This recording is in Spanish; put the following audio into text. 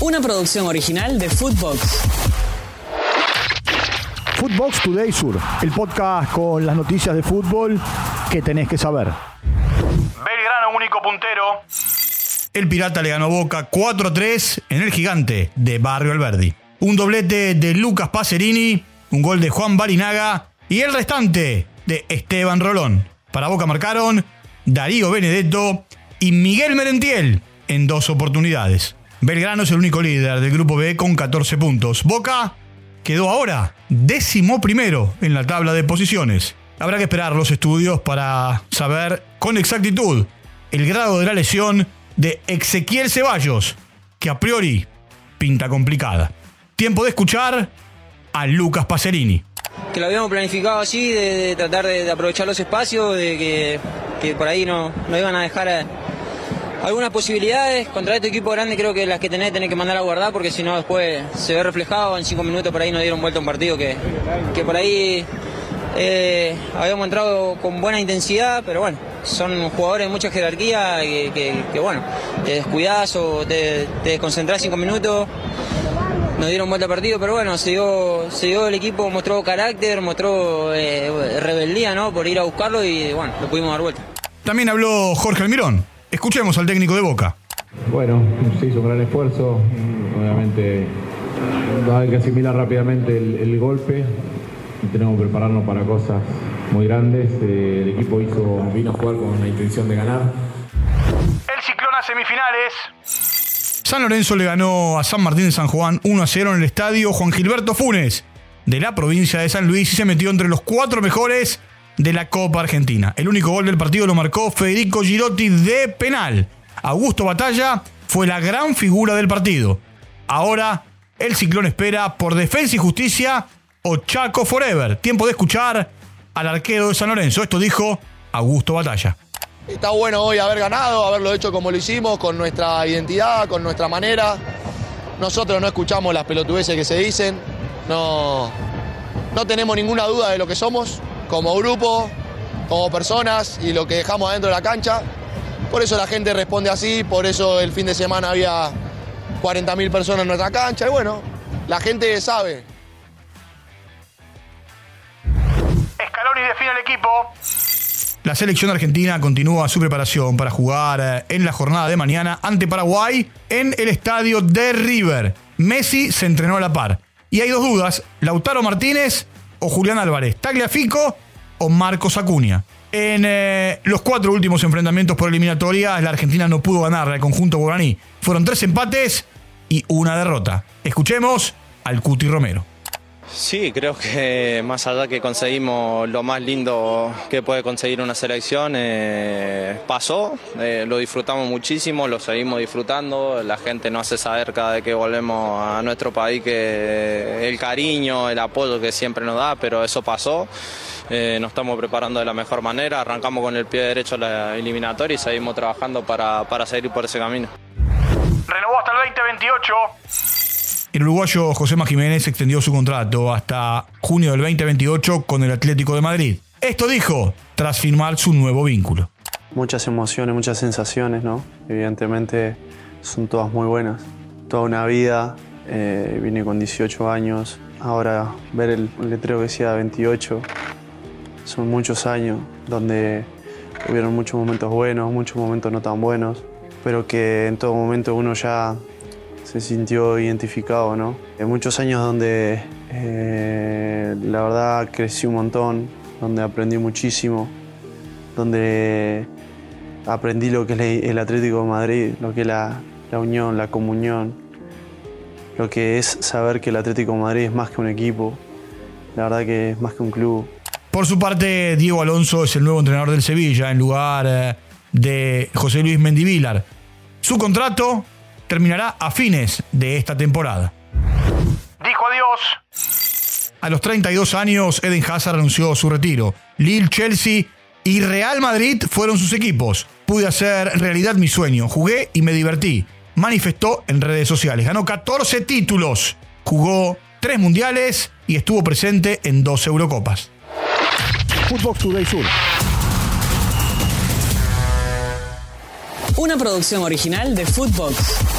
Una producción original de Footbox. Footbox Today Sur, el podcast con las noticias de fútbol que tenés que saber. Belgrano, único puntero. El Pirata le ganó a Boca 4-3 en el gigante de Barrio Alberdi. Un doblete de Lucas Pacerini, un gol de Juan Barinaga y el restante de Esteban Rolón. Para Boca marcaron Darío Benedetto y Miguel Merentiel en dos oportunidades. Belgrano es el único líder del grupo B con 14 puntos. Boca quedó ahora décimo primero en la tabla de posiciones. Habrá que esperar los estudios para saber con exactitud el grado de la lesión de Ezequiel Ceballos, que a priori pinta complicada. Tiempo de escuchar a Lucas Pacerini. Que lo habíamos planificado así, de, tratar de, aprovechar los espacios, de que, por ahí no, no iban a dejar algunas posibilidades. Contra este equipo grande creo que las que tenés tenés que mandar a guardar porque si no después se ve reflejado. En cinco minutos por ahí nos dieron vuelta un partido que, por ahí eh, habíamos entrado con buena intensidad, pero bueno, son jugadores de mucha jerarquía que, bueno, te descuidás o te, te cinco minutos. Nos dieron vuelta partido, pero bueno, se dio, se dio el equipo, mostró carácter, mostró eh, rebeldía, ¿no? Por ir a buscarlo y bueno, lo pudimos dar vuelta. También habló Jorge Almirón. Escuchemos al técnico de Boca. Bueno, se hizo un gran esfuerzo. Obviamente hay que asimilar rápidamente el, el golpe y tenemos que prepararnos para cosas muy grandes. Eh, el equipo hizo, vino a jugar con la intención de ganar. El ciclón a semifinales. San Lorenzo le ganó a San Martín de San Juan 1 a 0 en el estadio Juan Gilberto Funes de la provincia de San Luis y se metió entre los cuatro mejores de la Copa Argentina. El único gol del partido lo marcó Federico Girotti de penal. Augusto Batalla fue la gran figura del partido. Ahora el ciclón espera por defensa y justicia o Chaco Forever. Tiempo de escuchar al arquero de San Lorenzo. Esto dijo Augusto Batalla. Está bueno hoy haber ganado, haberlo hecho como lo hicimos, con nuestra identidad, con nuestra manera. Nosotros no escuchamos las pelotudeces que se dicen, no, no tenemos ninguna duda de lo que somos como grupo, como personas y lo que dejamos adentro de la cancha. Por eso la gente responde así, por eso el fin de semana había 40.000 personas en nuestra cancha y bueno, la gente sabe, Scaloni define al equipo. La selección argentina continúa su preparación para jugar eh, en la jornada de mañana ante Paraguay en el estadio de River. Messi se entrenó a la par. Y hay dos dudas, Lautaro Martínez o Julián Álvarez, Tagliafico o Marcos Acuña. En eh, los cuatro últimos enfrentamientos por eliminatorias, la Argentina no pudo ganar al conjunto guaraní. Fueron tres empates y una derrota. Escuchemos al Cuti Romero. Sí, creo que más allá que conseguimos lo más lindo que puede conseguir una selección, eh, pasó, eh, lo disfrutamos muchísimo, lo seguimos disfrutando, la gente nos hace saber cada vez que volvemos a nuestro país que el cariño, el apoyo que siempre nos da, pero eso pasó. Eh, nos estamos preparando de la mejor manera, arrancamos con el pie derecho la eliminatoria y seguimos trabajando para, para seguir por ese camino. Renovó hasta el 2028. El uruguayo José Jiménez extendió su contrato hasta junio del 2028 con el Atlético de Madrid. Esto dijo tras firmar su nuevo vínculo. muchas emociones, muchas sensaciones, ¿no? Evidentemente son todas muy buenas. Toda una vida, eh, vine con 18 años, ahora ver el letrero que decía 28, son muchos años donde hubieron muchos momentos buenos, muchos momentos no tan buenos, pero que en todo momento uno ya se sintió identificado, ¿no? En muchos años donde eh, la verdad crecí un montón, donde aprendí muchísimo, donde aprendí lo que es el Atlético de Madrid, lo que es la, la unión, la comunión, lo que es saber que el Atlético de Madrid es más que un equipo, la verdad que es más que un club. Por su parte, Diego Alonso es el nuevo entrenador del Sevilla en lugar eh, de José Luis Mendivilar. Su contrato terminará a fines de esta temporada. Dijo adiós. A los 32 años, Eden Hazard anunció su retiro. Lille, Chelsea y Real Madrid fueron sus equipos. Pude hacer realidad mi sueño. Jugué y me divertí. Manifestó en redes sociales. Ganó 14 títulos. Jugó 3 mundiales y estuvo presente en 2 Eurocopas. Footbox Today Sur. Una producción original de Footbox.